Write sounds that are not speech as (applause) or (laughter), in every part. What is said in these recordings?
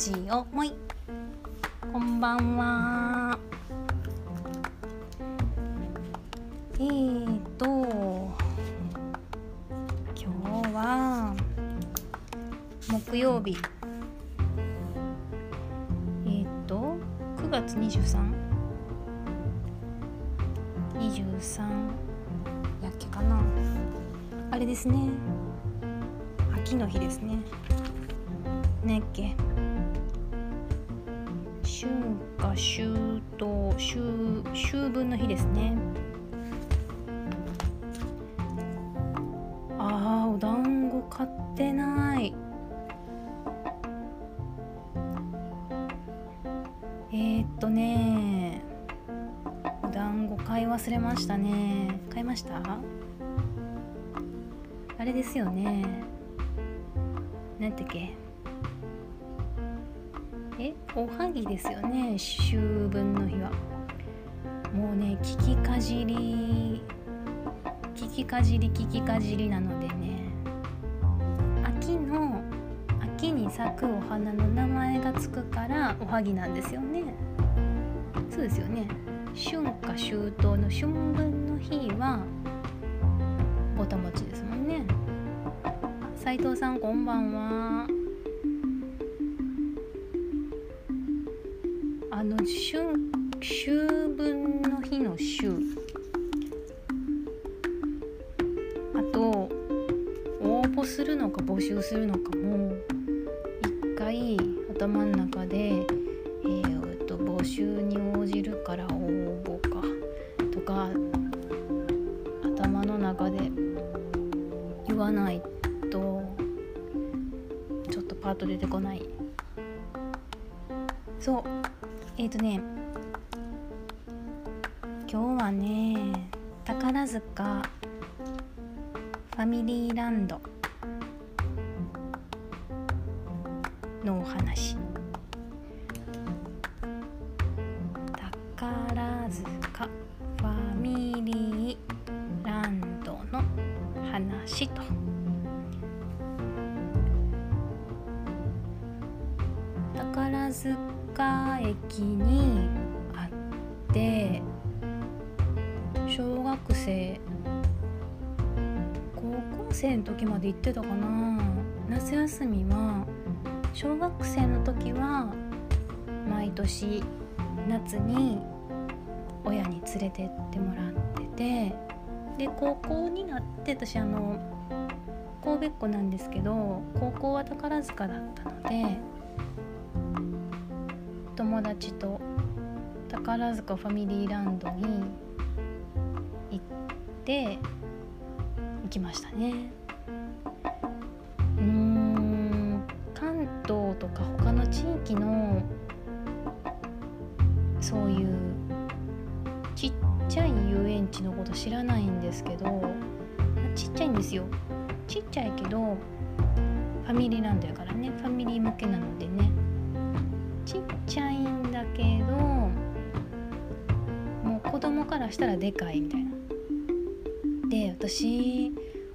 ジオもい。こんばんは。えーと今日は木曜日。えーと9月 23? 23やっけかな。あれですね。秋の日ですね。ねっけ。春夏秋冬秋秋分の日ですね。あーお団子買ってない。えー、っとねお団子買い忘れましたね。買いました？あれですよね。なんてっけ？えおはぎですよね。秋分の日は。もうね聞きかじり聞きかじり聞きかじりなのでね。秋の秋に咲くお花の名前がつくからおはぎなんですよね。そうですよね。春夏秋冬の春分の日はぼたもちですもんね。斉藤さんこんばんは。あの春秋分の日の秋。あと応募するのか募集するのかも一回頭の中でえー、っと募集に応じるから応募かとか頭の中で言わないとちょっとパッと出てこない。そう、とね今日はね宝塚ファミリーランドのお話。生の時まで行ってたかな。夏休みは小学生の時は毎年夏に親に連れてってもらっててで高校になって私あの神戸っ子なんですけど高校は宝塚だったので友達と宝塚ファミリーランドに行って行きましたね。うーん。関東とか他の地域のそういうちっちゃい遊園地のこと知らないんですけどちっちゃいんですよ。ちっちゃいけどファミリーランドやからね。ファミリー向けなのでね。ちっちゃいんだけどもう子供からしたらでかいみたいな。で私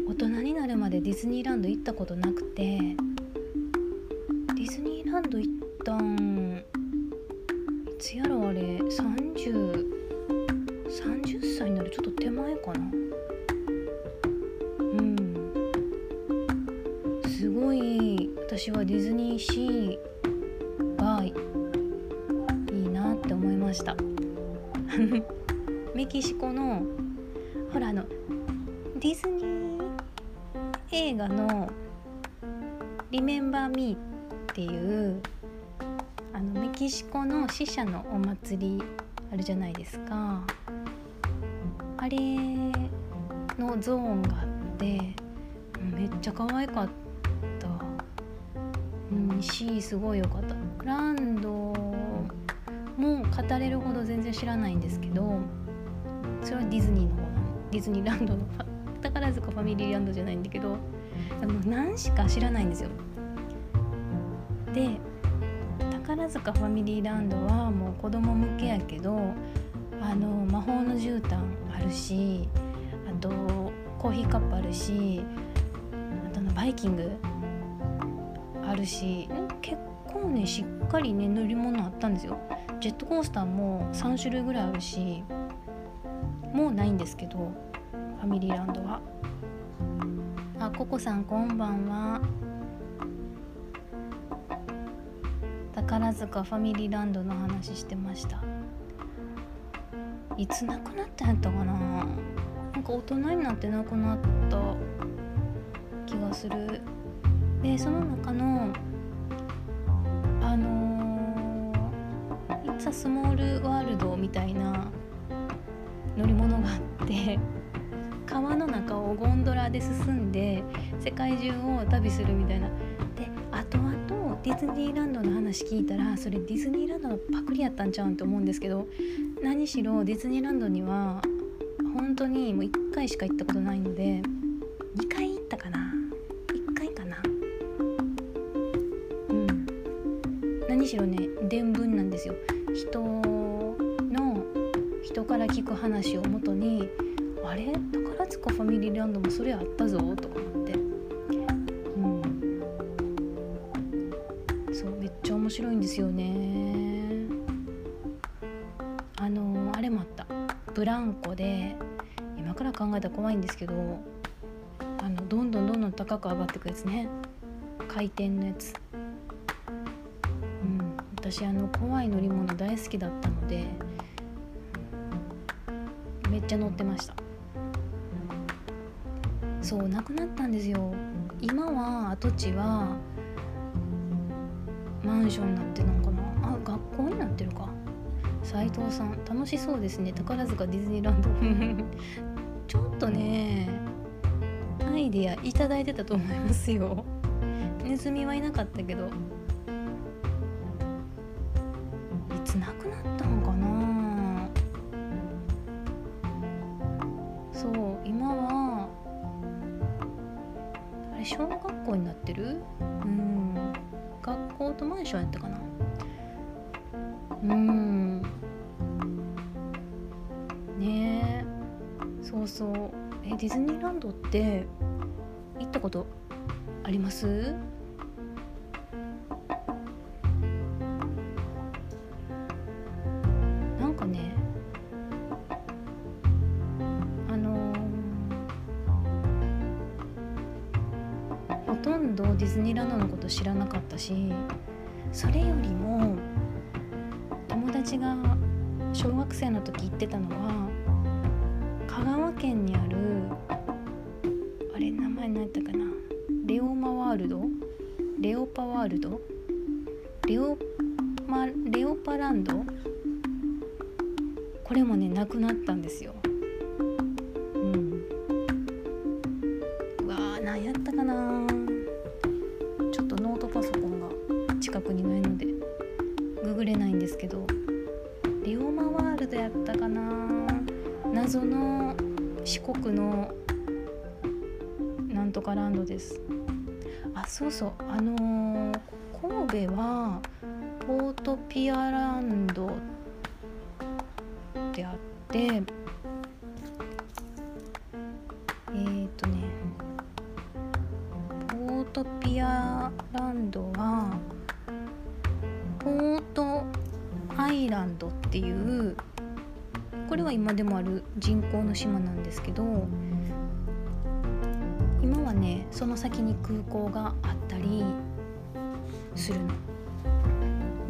大人になるまでディズニーランド行ったことなくてディズニーランド行ったんいつやろあれ3030 30歳になるちょっと手前かな。うん。すごい私はディズニーシーがいいなって思いました。(laughs) メキシコのほらあのディズニー映画の「リメンバー・ミー」っていうあのメキシコの死者のお祭りあるじゃないですか。あれのゾーンがあってめっちゃ可愛かった。うんしすごい良かった。ランドも語れるほど全然知らないんですけどそれはディズニーの方なの。ディズニーランドの宝塚ファミリーランドじゃないんだけどでも何しか知らないんですよ。で宝塚ファミリーランドはもう子供向けやけどあの魔法の絨毯あるしあとコーヒーカップあるしあとのバイキングあるし結構ねしっかりね乗り物あったんですよ。ジェットコースターも3種類ぐらいあるしもうないんですけどァミリーランドは。あココさんこんばんは。宝塚ファミリーランドの話してました。いつ亡くなったんやったかな？なんか大人になって亡くなった気がする。でその中のあのー「It's a Small World」みたいな乗り物があって。川の中をゴンドラで進んで世界中を旅するみたいな。で後々ディズニーランドの話聞いたらそれディズニーランドのパクリやったんちゃうんって思うんですけど何しろディズニーランドには本当にもう1回しか行ったことないので2回行ったかな。1回かな。うん。何しろね伝聞なんですよ。人の人から聞く話をもとにあれ？宝塚ファミリーランドもそれあったぞとか思って。うん。そうめっちゃ面白いんですよね。あのあれもあった。ブランコで今から考えたら怖いんですけどあのどんどんどんどん高く上がっていくやつね。回転のやつ。うん。私あの怖い乗り物大好きだったのでめっちゃ乗ってました。そうなくなったんですよ。今は跡地はマンションになってるのかなあ学校になってるか。斉藤さん楽しそうですね。宝塚ディズニーランド。(laughs) ちょっとねアイデア頂いてたと思いますよ。ネズミはいなかったけど。小学校になってる？うん。学校とマンションやったかな？うん。ねえ。そうそう。えディズニーランドって行ったことあります？ズニーランドのこと知らなかったしそれよりも友達が小学生の時行ってたのは香川県にあるあれ名前何やったかなレオマワールドレオパワールドレオマレオパランド？これもねなくなったんですよ。ググれないんですけどレオマワールドやったかな謎の四国のなんとかランドですあそうそうあのー神戸はポートピアランドってあってこれは今でもある人工の島なんですけど今はねその先に空港があったりするの。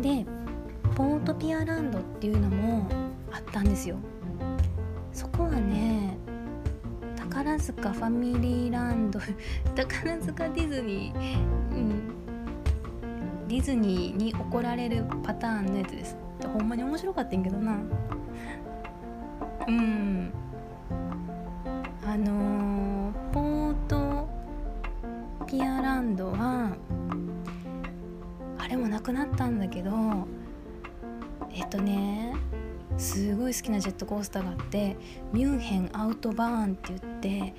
でポートピアランドっていうのもあったんですよ。そこはね宝塚ファミリーランド (laughs) 宝塚ディズニー、うん、ディズニーに怒られるパターンのやつです。ほんまに面白かったんけどな。うん。あのー、ポートピアランドはあれもなくなったんだけどえっとねすごい好きなジェットコースターがあってミュンヘンアウトバーンって言って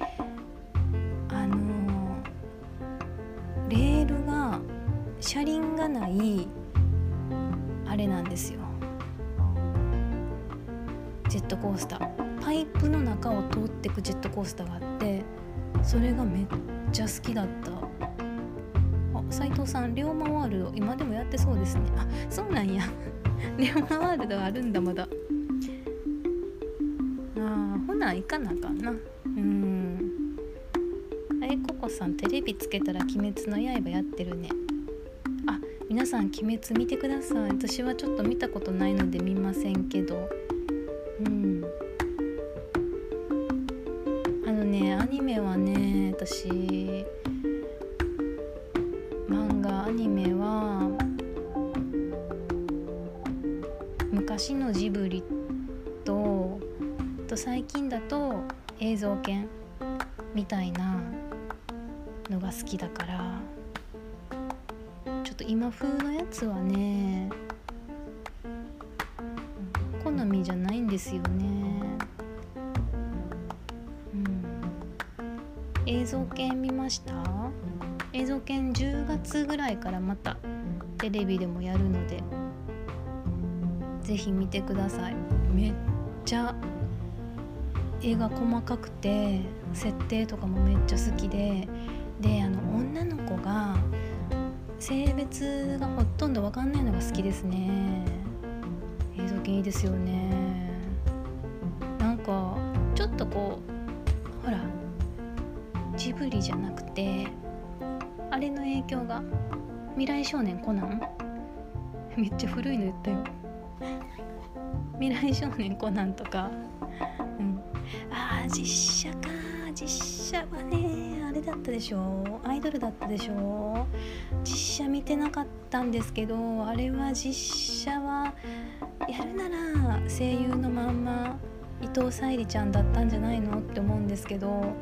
スターがあってそれがめっちゃ好きだった。あ斉藤さん龍馬ワールド今でもやってそうですね。あそうなんや。(laughs) 龍馬ワールドあるんだまだ。あーほな行かなあかんな。うん。あれココさんテレビつけたら「鬼滅の刃」やってるね。あ皆さん「鬼滅」見てください。私はちょっと見たことないので見ませんけど。うん。私漫画アニメは昔のジブリとと最近だと映像犬みたいなのが好きだからちょっと今風のやつはね好みじゃないんですよね。映像犬見ました？映像犬10月ぐらいからまたテレビでもやるのでぜひ見てください。めっちゃ絵が細かくて設定とかもめっちゃ好きでであの女の子が性別がほとんど分かんないのが好きですね。映像系いいですよね。なんかちょっとこうジブリじゃなくてあれの影響が未来少年コナン？(laughs) めっちゃ古いの言ったよ。未来少年コナンとか、うん、あー実写か実写はねあれだったでしょ。アイドルだったでしょ。実写見てなかったんですけどあれは実写はやるなら声優のまんま伊藤沙莉ちゃんだったんじゃないのって思うんですけど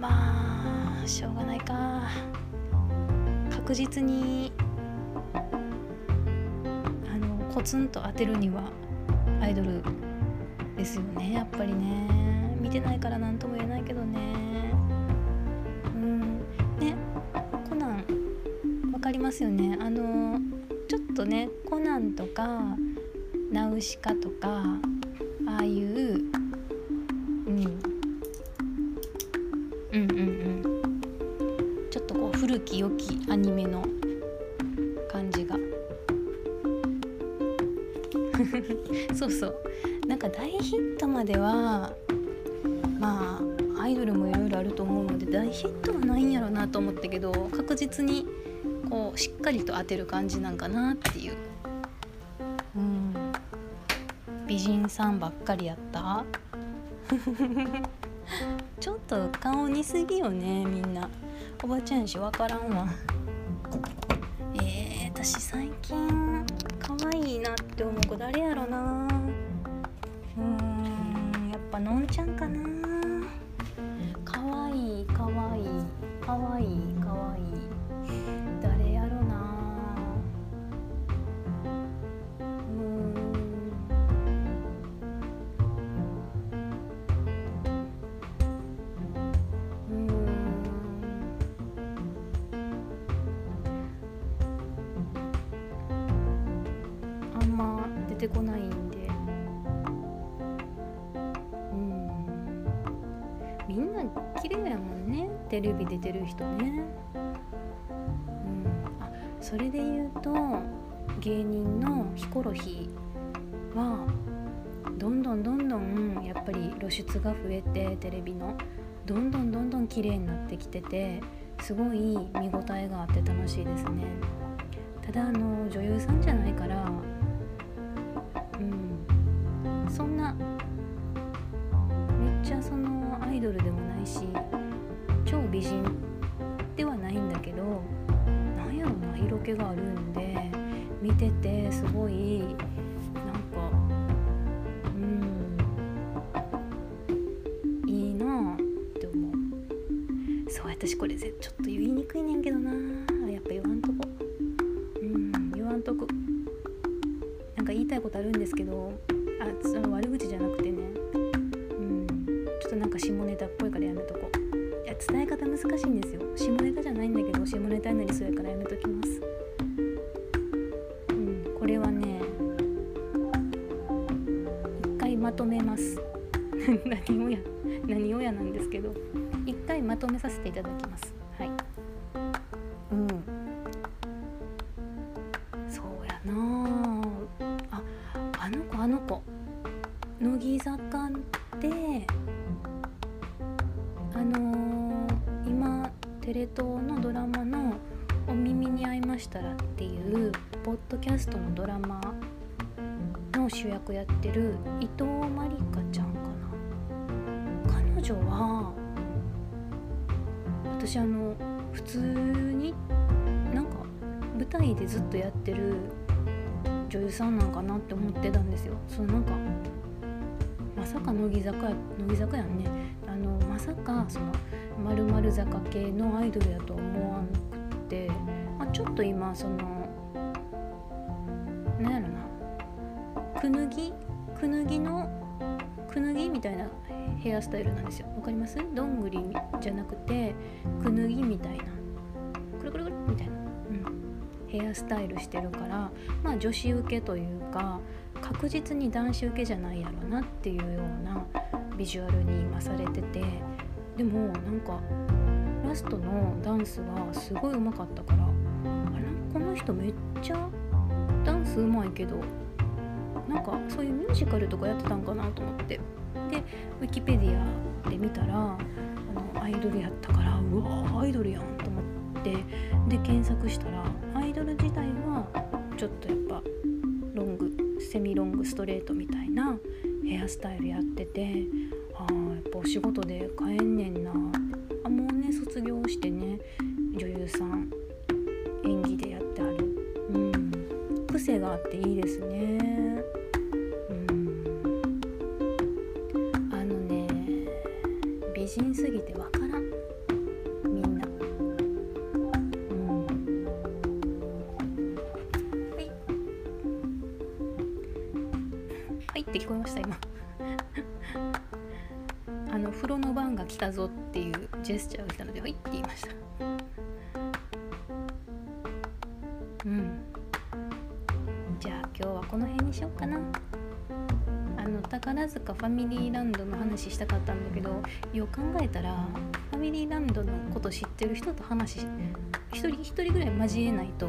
まあしょうがないか。確実にあのコツンと当てるにはアイドルですよねやっぱりね。見てないから何とも言えないけどね。うん。ねコナンわかりますよね。あのちょっとねコナンとかナウシカとかああいう、うん、うん。き良きアニメの感じが。(laughs) そうそう。なんか大ヒットまではまあアイドルもいろいろあると思うので大ヒットはないんやろうなと思ったけど確実にこうしっかりと当てる感じなんかなっていう、うん、美人さんばっかりやった。(laughs) ちょっと顔似すぎよねみんな。おばちゃんし分からんわ。えー、私最近可愛いなって思う子誰やろな。てこないんで。うん。みんな綺麗やもんね。テレビ出てる人ね。うん。あそれで言うと芸人のヒコロヒーはどんどんどんどんやっぱり露出が増えてテレビの。どんどんどんどん綺麗になってきててすごい見応えがあって楽しいですね。ただあの女優さんじゃないからちゃそのアイドルでもないし超美人ではないんだけどなんやろな色気があるんで見ててすごいなんかうんいいなって思う。そう私これちょっと言いにくいねんけどな。やっぱ言わんとこ。うん言わんとくなんか言いたいことあるんですけどあその悪口じゃなくて下ネタっぽいからやめとこう。いや伝え方難しいんですよ。下ネタじゃないんだけど下ネタになりそうやからやめときます。うんこれはね一回まとめます。(laughs) 何をや何をやなんですけど一回まとめさせていただきます。はい。うん。そうやな。ああの子あの子。乃木坂ってテレ東のドラマの「お耳に合いましたら」っていうポッドキャストのドラマの主役やってる伊藤まりかちゃんかな彼女は私あの普通になんか舞台でずっとやってる女優さんなんかなって思ってたんですよ。そうなんかまさか乃木坂や乃木坂やんね。あのまさかその〇〇坂系のアイドルやと思わんくて、まあ、ちょっと今そのなんやろな。くぬぎ？くぬぎのくぬぎみたいなヘアスタイルなんですよ。わかります？どんぐりじゃなくてくぬぎみたいな。くるくるくるみたいな、うん、ヘアスタイルしてるからまあ女子受けというか確実に男子受けじゃないやろなっていうようなビジュアルに今されててでもなんかラストのダンスがすごいうまかったからあれこの人めっちゃダンスうまいけどなんかそういうミュージカルとかやってたんかなと思って。でウィキペディアで見たらあのアイドルやったからうわアイドルやんと思ってで検索したらアイドル自体はちょっとやっぱロングセミロングストレートみたいなヘアスタイルやっててやっぱお仕事で帰んねんな。あもうね卒業してね女優さん演技でやってある。うん。癖があっていいですね。この辺にしようかな。あの宝塚ファミリーランドの話したかったんだけどよう考えたらファミリーランドのこと知ってる人と話一人一人ぐらい交えないと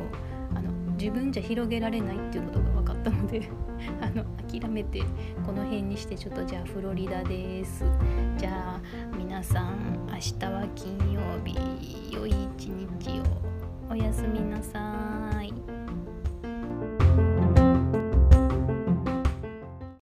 あの自分じゃ広げられないっていうことが分かったので (laughs) あの諦めてこの辺にしてちょっとじゃあフロリダです。じゃあ皆さん明日は金曜日。良い一日を。おやすみなさい。